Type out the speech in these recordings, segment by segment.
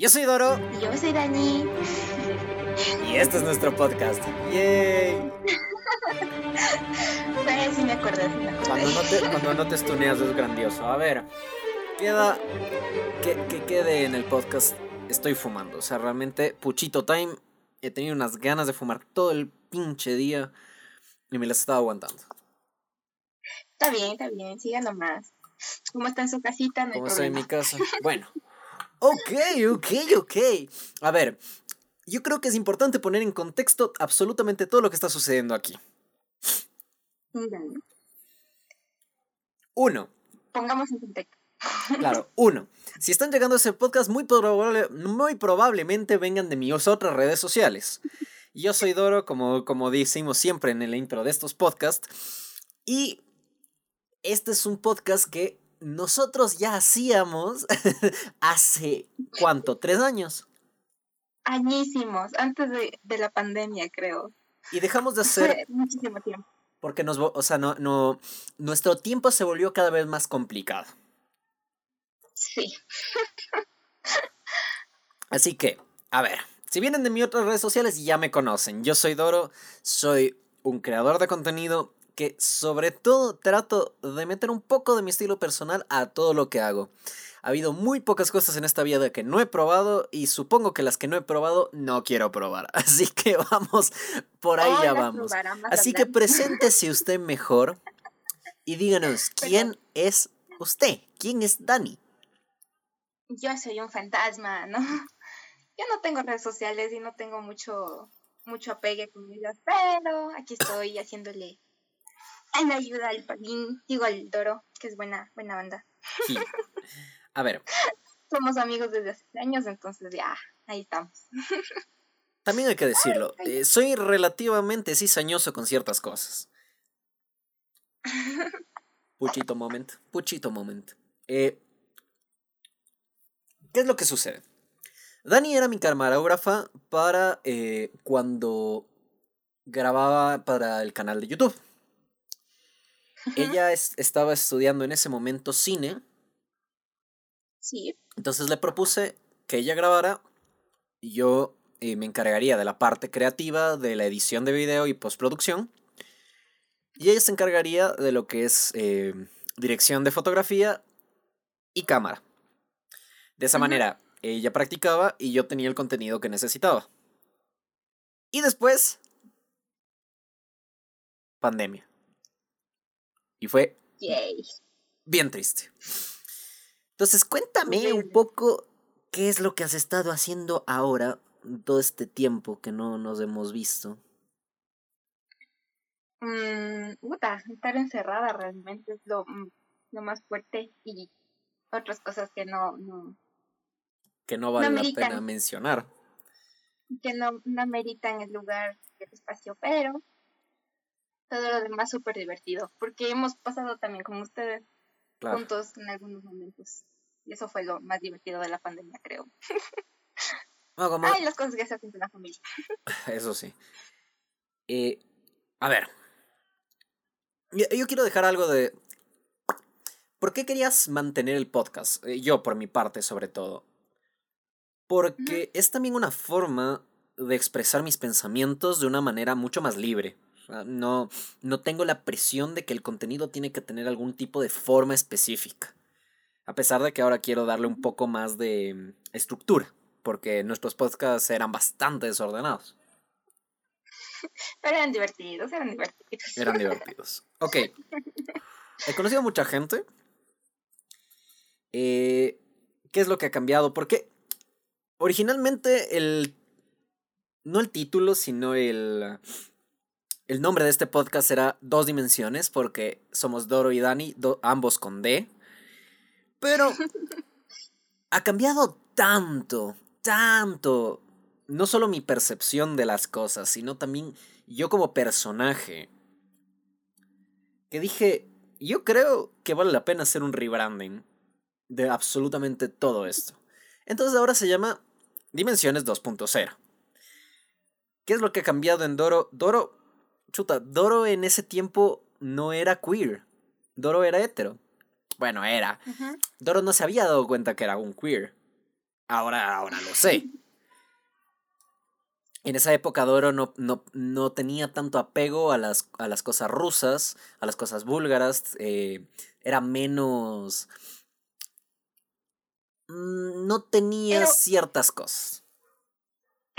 Yo soy Doro. Y yo soy Dani. Y este es nuestro podcast. ¡Yay! Sí me sí. Cuando no, te, cuando no te estuneas es grandioso. A ver, queda. Que, que quede en el podcast. Estoy fumando. O sea, realmente, puchito time. He tenido unas ganas de fumar todo el pinche día. Y me las estaba aguantando. Está bien, está bien, siga nomás. ¿Cómo está en su casita? No Como estoy en mi casa. Bueno. Ok, ok, ok. A ver, yo creo que es importante poner en contexto absolutamente todo lo que está sucediendo aquí. Uno, Pongamos en contexto. Claro, uno. Si están llegando a ese podcast, muy, probable- muy probablemente vengan de mis otras redes sociales. Yo soy Doro, como, como decimos siempre en el intro de estos podcasts. Y este es un podcast que nosotros ya hacíamos hace, ¿cuánto? ¿Tres años? Añísimos, antes de, de la pandemia, creo. Y dejamos de hacer muchísimo tiempo. porque nos, o sea, no, no, nuestro tiempo se volvió cada vez más complicado. Sí. Así que, a ver, si vienen de mis otras redes sociales ya me conocen. Yo soy Doro, soy un creador de contenido que sobre todo trato de meter un poco de mi estilo personal a todo lo que hago. Ha habido muy pocas cosas en esta vida que no he probado y supongo que las que no he probado no quiero probar. Así que vamos, por ahí Oh, ya vamos. Así que preséntese usted mejor y díganos, ¿quién es usted? ¿Quién es Dani? Yo soy un fantasma, ¿no? Yo no tengo redes sociales y no tengo mucho, mucho apegue con ellas, pero aquí estoy haciéndole en ayuda al Palín, digo al Doro, que es buena, buena banda. Sí. A ver, Somos amigos desde hace años, entonces ya, ahí estamos. También hay que decirlo, eh, soy relativamente cizañoso con ciertas cosas. Puchito moment, puchito moment. Eh, ¿Qué es lo que sucede? Dani era mi camarógrafa para eh, cuando grababa para el canal de YouTube. Ella es- estaba estudiando en ese momento cine, Sí, entonces le propuse que ella grabara y yo eh, me encargaría de la parte creativa, de la edición de video y postproducción. Y ella se encargaría de lo que es eh, dirección de fotografía y cámara. De esa manera, ella practicaba y yo tenía el contenido que necesitaba. Y después, pandemia. Y fue yay. bien triste. Entonces, cuéntame un poco qué es lo que has estado haciendo ahora, todo este tiempo que no nos hemos visto. Mm, puta, estar encerrada realmente es lo, mm, lo más fuerte y otras cosas que no, no, Que no vale la pena mencionar. que no, no meritan el lugar el espacio, pero todo lo demás súper divertido, porque hemos pasado también con ustedes Claro. juntos en algunos momentos. Y eso fue lo más divertido de la pandemia, creo. No, como- Ay, las cosas que se hacen con la familia. Eso sí. Eh, a ver. Yo, yo quiero dejar algo de... ¿Por qué querías mantener el podcast? Eh, yo, por mi parte, sobre todo. Porque es también una forma de expresar mis pensamientos de una manera mucho más libre. No, no tengo la presión de que el contenido tiene que tener algún tipo de forma específica. A pesar de que ahora quiero darle un poco más de mm, estructura. Porque nuestros podcasts eran bastante desordenados. Pero eran divertidos, eran divertidos. Eran divertidos. Ok. He conocido a mucha gente. Eh, ¿Qué es lo que ha cambiado? Porque originalmente el... No el título, sino el... El nombre de este podcast era Dos Dimensiones, porque somos Doro y Dani, do- ambos con D. Pero ha cambiado tanto, tanto. No solo mi percepción de las cosas, sino también yo como personaje. Que dije, yo creo que vale la pena hacer un rebranding de absolutamente todo esto. Entonces ahora se llama Dimensiones 2.0. ¿Qué es lo que ha cambiado en Doro? Doro, chuta, Doro en ese tiempo no era queer. Doro era hetero. Bueno, era. Doro no se había dado cuenta que era un queer. Ahora, ahora lo sé. En esa época Doro no, no, no tenía tanto apego a las, a las, cosas rusas, a las cosas búlgaras. Eh, era menos. Mm, no tenía ciertas cosas.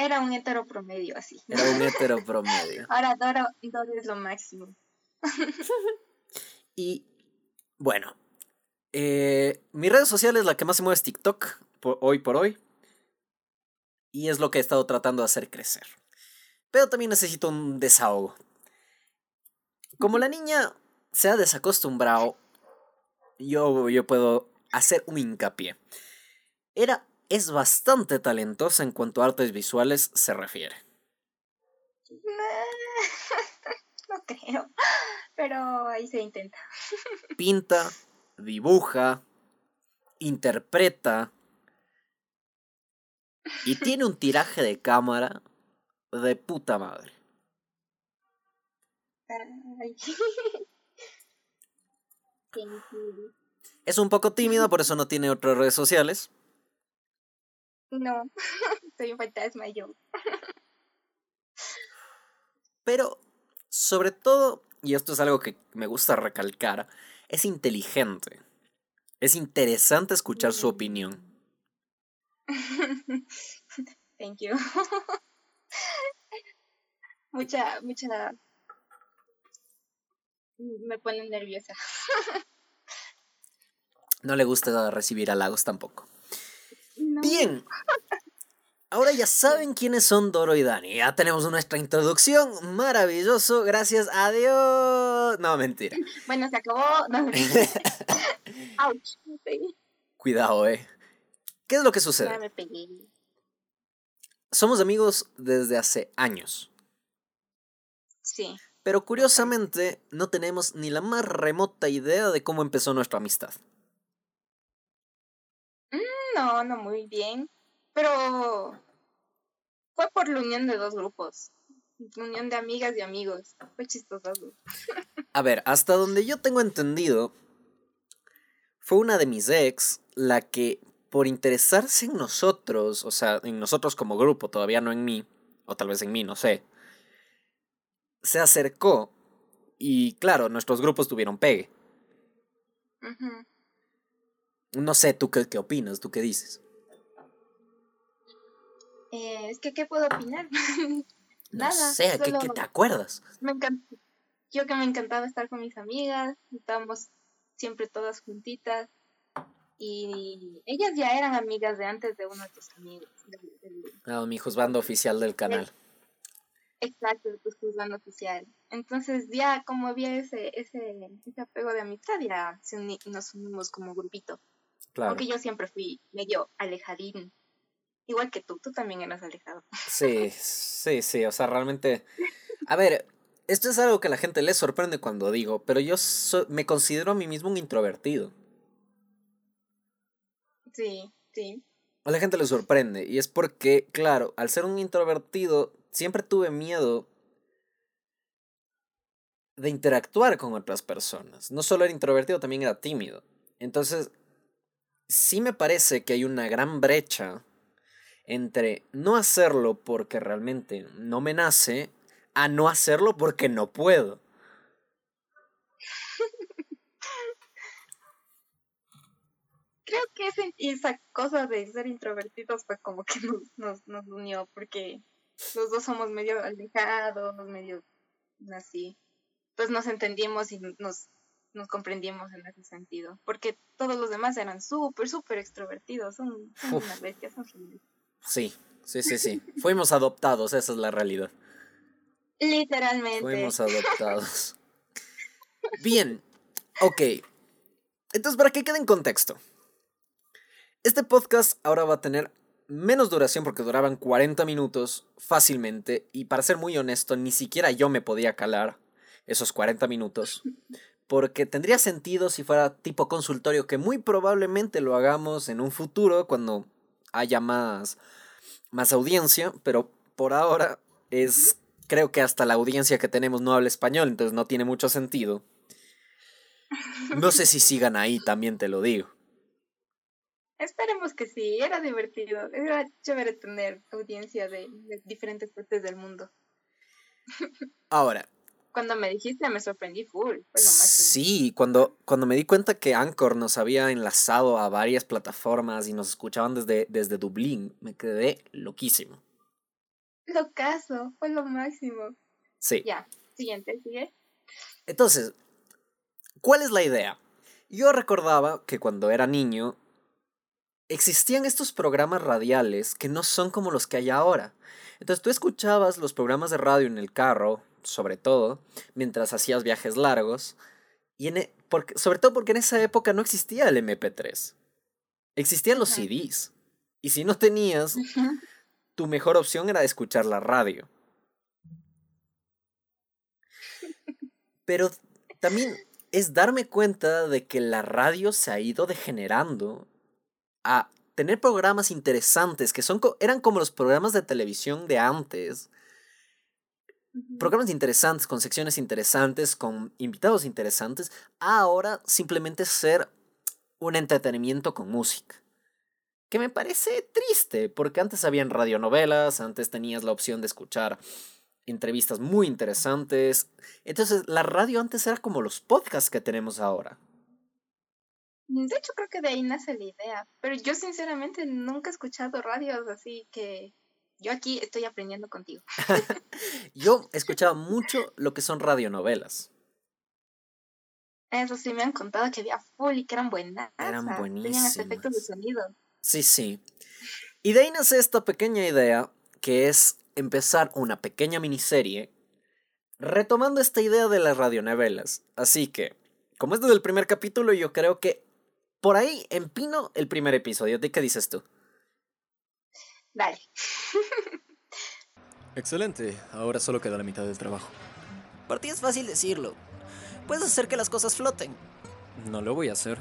Era un hetero promedio así. Era un hetero promedio. Ahora Doro, Doro es lo máximo. y bueno, eh, mi red social es la que más se mueve es TikTok, hoy por hoy. Y es lo que he estado tratando de hacer crecer. Pero también necesito un desahogo. Como la niña se ha desacostumbrado, yo, yo puedo hacer un hincapié. Era, es bastante talentosa en cuanto a artes visuales se refiere. No creo, pero ahí se intenta. Pinta, dibuja, interpreta y tiene un tiraje de cámara de puta madre. Es un poco tímida, por eso no tiene otras redes sociales. No, soy un fantasma yo. Pero, sobre todo, y esto es algo que me gusta recalcar, es inteligente. Es interesante escuchar su mm. opinión. Thank you. mucha, mucha. Me pone nerviosa. no le gusta recibir halagos tampoco. Bien. Ahora ya saben quiénes son Doro y Dani. Ya tenemos nuestra introducción. Maravilloso. Gracias a Dios. No, mentira. Bueno, se acabó. Cuidado, eh. ¿Qué es lo que sucede? Somos amigos desde hace años. Sí. Pero curiosamente no tenemos ni la más remota idea de cómo empezó nuestra amistad. No, no muy bien. Pero fue por la unión de dos grupos. unión de amigas y amigos. Fue chistoso. A ver, hasta donde yo tengo entendido, fue una de mis ex la que por interesarse en nosotros, o sea, en nosotros como grupo, todavía no en mí, o tal vez en mí, no sé, se acercó y claro, nuestros grupos tuvieron pegue. No sé, ¿tú qué, qué opinas? ¿Tú qué dices? Eh, es que, ¿qué puedo opinar? Nada. Sé, ¿qué, ¿qué, te acuerdas? Me Yo que me encantaba estar con mis amigas, estábamos siempre todas juntitas y ellas ya eran amigas de antes de uno de tus amigos. ah, mi juzgando oficial del canal. Exacto, tu juzgando oficial. Entonces ya como había ese, ese, ese apego de amistad, ya nos unimos como grupito. Claro. Porque yo siempre fui medio alejadín. Igual que tú, tú también eras alejado. Sí, sí, sí, o sea, realmente... A ver, esto es algo que a la gente le sorprende cuando digo, pero yo me considero a mí mismo un introvertido. Sí, sí. A la gente le sorprende. Y es porque, claro, al ser un introvertido, siempre tuve miedo de interactuar con otras personas. No solo era introvertido, también era tímido. Entonces, sí me parece que hay una gran brecha entre no hacerlo porque realmente no me nace a no hacerlo porque no puedo. creo que esa cosa de ser introvertidos fue como que nos, nos, nos unió, porque los dos somos medio alejados, medio así. Pues nos entendimos y nos, nos comprendimos en ese sentido, porque todos los demás eran súper, súper extrovertidos, son, son unas bestias, son Sí, sí, sí, sí. Fuimos adoptados, esa es la realidad. Literalmente. Fuimos adoptados. Bien, ok. Entonces, para que quede en contexto, este podcast ahora va a tener menos duración porque duraban 40 minutos fácilmente y para ser muy honesto, ni siquiera yo me podía calar esos 40 minutos porque tendría sentido si fuera tipo consultorio que muy probablemente lo hagamos en un futuro cuando haya más más audiencia, pero por ahora es creo que hasta la audiencia que tenemos no habla español, entonces no tiene mucho sentido. No sé si sigan ahí, también te lo digo. Esperemos que sí, era divertido. Era chévere tener audiencia de, diferentes partes del mundo. Ahora. Cuando me dijiste me sorprendí full. Sí, cuando, cuando me di cuenta que Anchor nos había enlazado a varias plataformas y nos escuchaban desde, desde Dublín, me quedé loquísimo. Locazo, fue lo máximo. Sí. Ya, siguiente, sigue. Entonces, ¿cuál es la idea? Yo recordaba que cuando era niño existían estos programas radiales que no son como los que hay ahora. Entonces tú escuchabas los programas de radio en el carro, sobre todo, mientras hacías viajes largos, y en, e, porque, sobre todo porque en esa época no existía el MP3. Existían los CDs. Y si no tenías, tu mejor opción era escuchar la radio. Pero también es darme cuenta de que la radio se ha ido degenerando a tener programas interesantes que son eran como los programas de televisión de antes. Programas interesantes, con secciones interesantes, con invitados interesantes, a ahora simplemente ser un entretenimiento con música. Que me parece triste, porque antes habían radionovelas, antes tenías la opción de escuchar entrevistas muy interesantes. Entonces, la radio antes era como los podcasts que tenemos ahora. De hecho, creo que de ahí nace la idea. Pero yo sinceramente nunca he escuchado radios, así que yo aquí estoy aprendiendo contigo. yo he escuchado mucho lo que son radionovelas. Eso sí, me han contado que había full y que eran buenas. Eran buenísimas. Tenían efectos de sonido. Sí, sí. Y de ahí nace esta pequeña idea que es empezar una pequeña miniserie retomando esta idea de las radionovelas. Así que, como es desde el primer capítulo, yo creo que por ahí empino el primer episodio. ¿De qué dices tú? Dale. Excelente. Ahora solo queda la mitad del trabajo. Por ti es fácil decirlo. Puedes hacer que las cosas floten. No lo voy a hacer.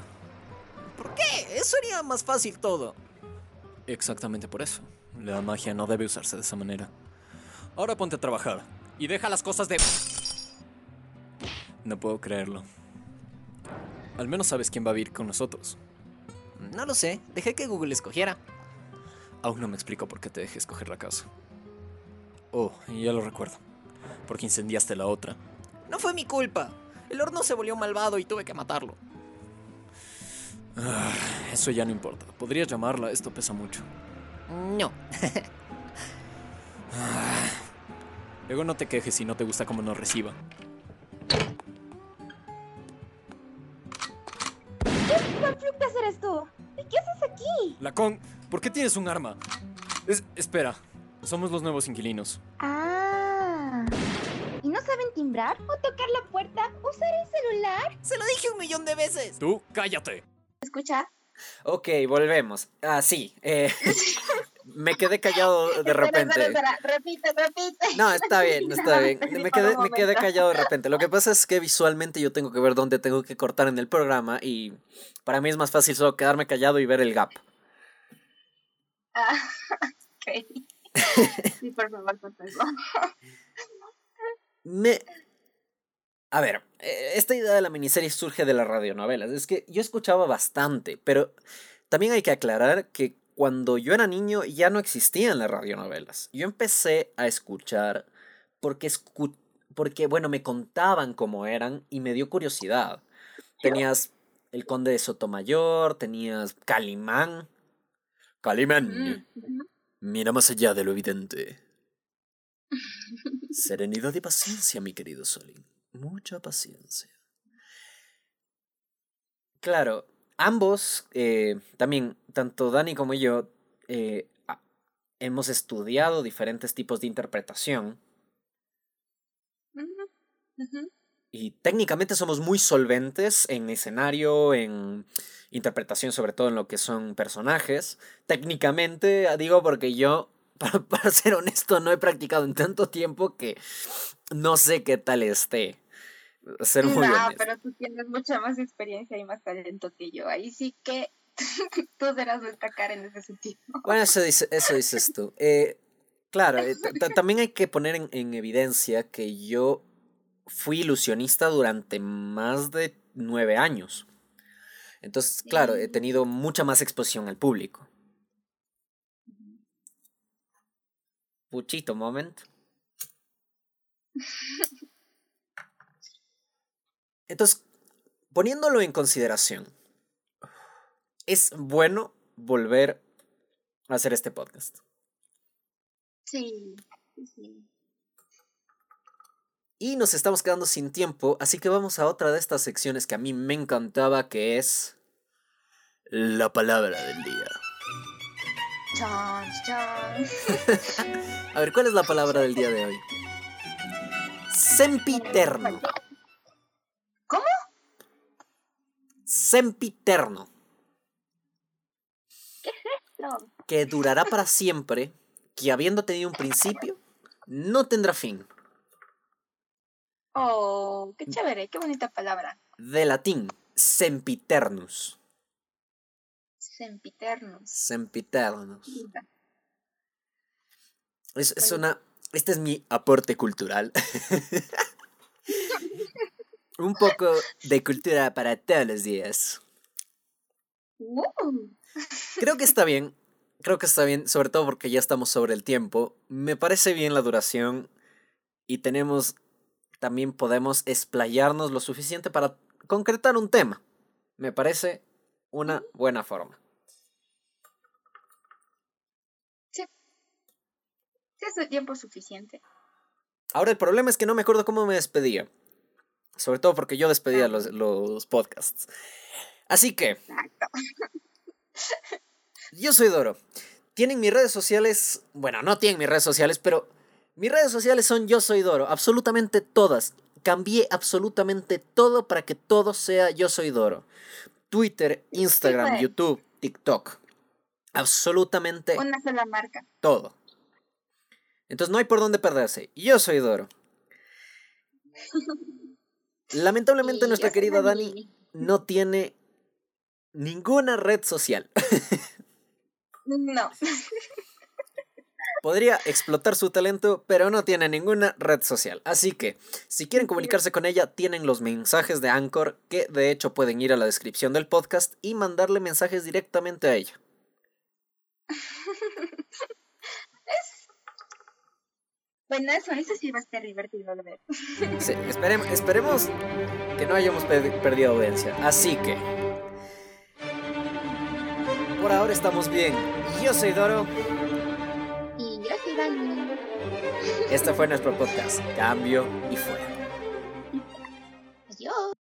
¿Por qué? Eso sería más fácil todo. Exactamente por eso. La magia no debe usarse de esa manera. Ahora ponte a trabajar. Y deja las cosas de... No puedo creerlo. Al menos sabes quién va a vivir con nosotros. No lo sé, dejé que Google escogiera. Aún no me explico por qué te dejé escoger la casa. Oh, ya lo recuerdo. Porque incendiaste la otra. No fue mi culpa. El horno se volvió malvado y tuve que matarlo. Ah, eso ya no importa. Podrías llamarla, esto pesa mucho. No. Ah, luego no te quejes si no te gusta cómo nos reciba. ¿Qué eres tú? ¿Y qué haces aquí? Lacón, ¿por qué tienes un arma? espera, somos los nuevos inquilinos. Ah. ¿Y no saben timbrar o tocar la puerta? ¿Usar el celular? Se lo dije un millón de veces. Tú, cállate. ¿Escucha? Ok, volvemos. Ah, sí. Eh, me quedé callado de repente. Repite, repite. No, está bien, está bien. Me quedé, me quedé callado de repente. Lo que pasa es que visualmente yo tengo que ver dónde tengo que cortar en el programa y para mí es más fácil solo quedarme callado y ver el gap. Ah, ok. Sí, por favor, Me... A ver, eh, esta idea de la miniserie surge de las radionovelas. Es que yo escuchaba bastante, pero también hay que aclarar que cuando yo era niño ya no existían las radionovelas. Yo empecé a escuchar porque, porque bueno, me contaban cómo eran y me dio curiosidad. Tenías El Conde de Sotomayor, tenías Calimán. Calimán. Mira más allá de lo evidente. Serenidad y paciencia, mi querido Solín. Mucha paciencia. Claro, ambos, eh, también, tanto Dani como yo, eh, hemos estudiado diferentes tipos de interpretación. Y técnicamente somos muy solventes en escenario, en interpretación, sobre todo en lo que son personajes. Técnicamente, digo porque yo, para ser honesto, no he practicado en tanto tiempo que no sé qué tal esté ser muy no, pero tú tienes mucha más experiencia y más talento que yo. Ahí sí que tú serás destacar en ese sentido. Bueno, eso, dice, eso dices tú. Eh, claro, eh, también hay que poner en, en, evidencia que yo fui ilusionista durante más de nueve años. Entonces, claro, he tenido mucha más exposición al público. Puchito moment. Entonces, poniéndolo en consideración, es bueno volver a hacer este podcast. Sí, sí. Y nos estamos quedando sin tiempo, así que vamos a otra de estas secciones que a mí me encantaba, que es la palabra del día. Chan, chan. A ver, ¿cuál es la palabra del día de hoy? Sempiterno. ¿Cómo? Sempiterno. No. Que durará para siempre, que habiendo tenido un principio, no tendrá fin. Oh, qué chévere, qué bonita palabra. De latín, sempiternus. Sempiternus. Linda. Es, es una. Este es mi aporte cultural. Un poco de cultura para todos los días. Uh, Creo que está bien. Creo que está bien, sobre todo porque ya estamos sobre el tiempo. Me parece bien la duración y tenemos. También podemos explayarnos lo suficiente para concretar un tema. Me parece una buena forma. sí, es el tiempo suficiente. Ahora el problema es que no me acuerdo cómo me despedía. Sobre todo porque yo despedía los, los podcasts. Así que, Exacto. yo soy Doro. Tienen mis redes sociales. Bueno, no tienen mis redes sociales, pero mis redes sociales son Yo Soy Doro. Absolutamente todas. Cambié absolutamente todo para que todo sea Yo Soy Doro. Twitter, Instagram. YouTube, TikTok. Absolutamente Una sola marca. todo. Entonces no hay por dónde perderse. Yo soy Doro. Lamentablemente nuestra querida Dani Dani. no tiene ninguna red social. No. Podría explotar su talento, pero no tiene ninguna red social. Así que, si quieren comunicarse con ella, tienen los mensajes de Anchor, que de hecho pueden ir a la descripción del podcast y mandarle mensajes directamente a ella. Bueno, eso, eso sí va a estar divertido de ver. Sí, esperem- esperemos que no hayamos per- perdido audiencia. Así que, por ahora estamos bien. Yo soy Doro. Dani. Este fue nuestro podcast. Cambio y fuera.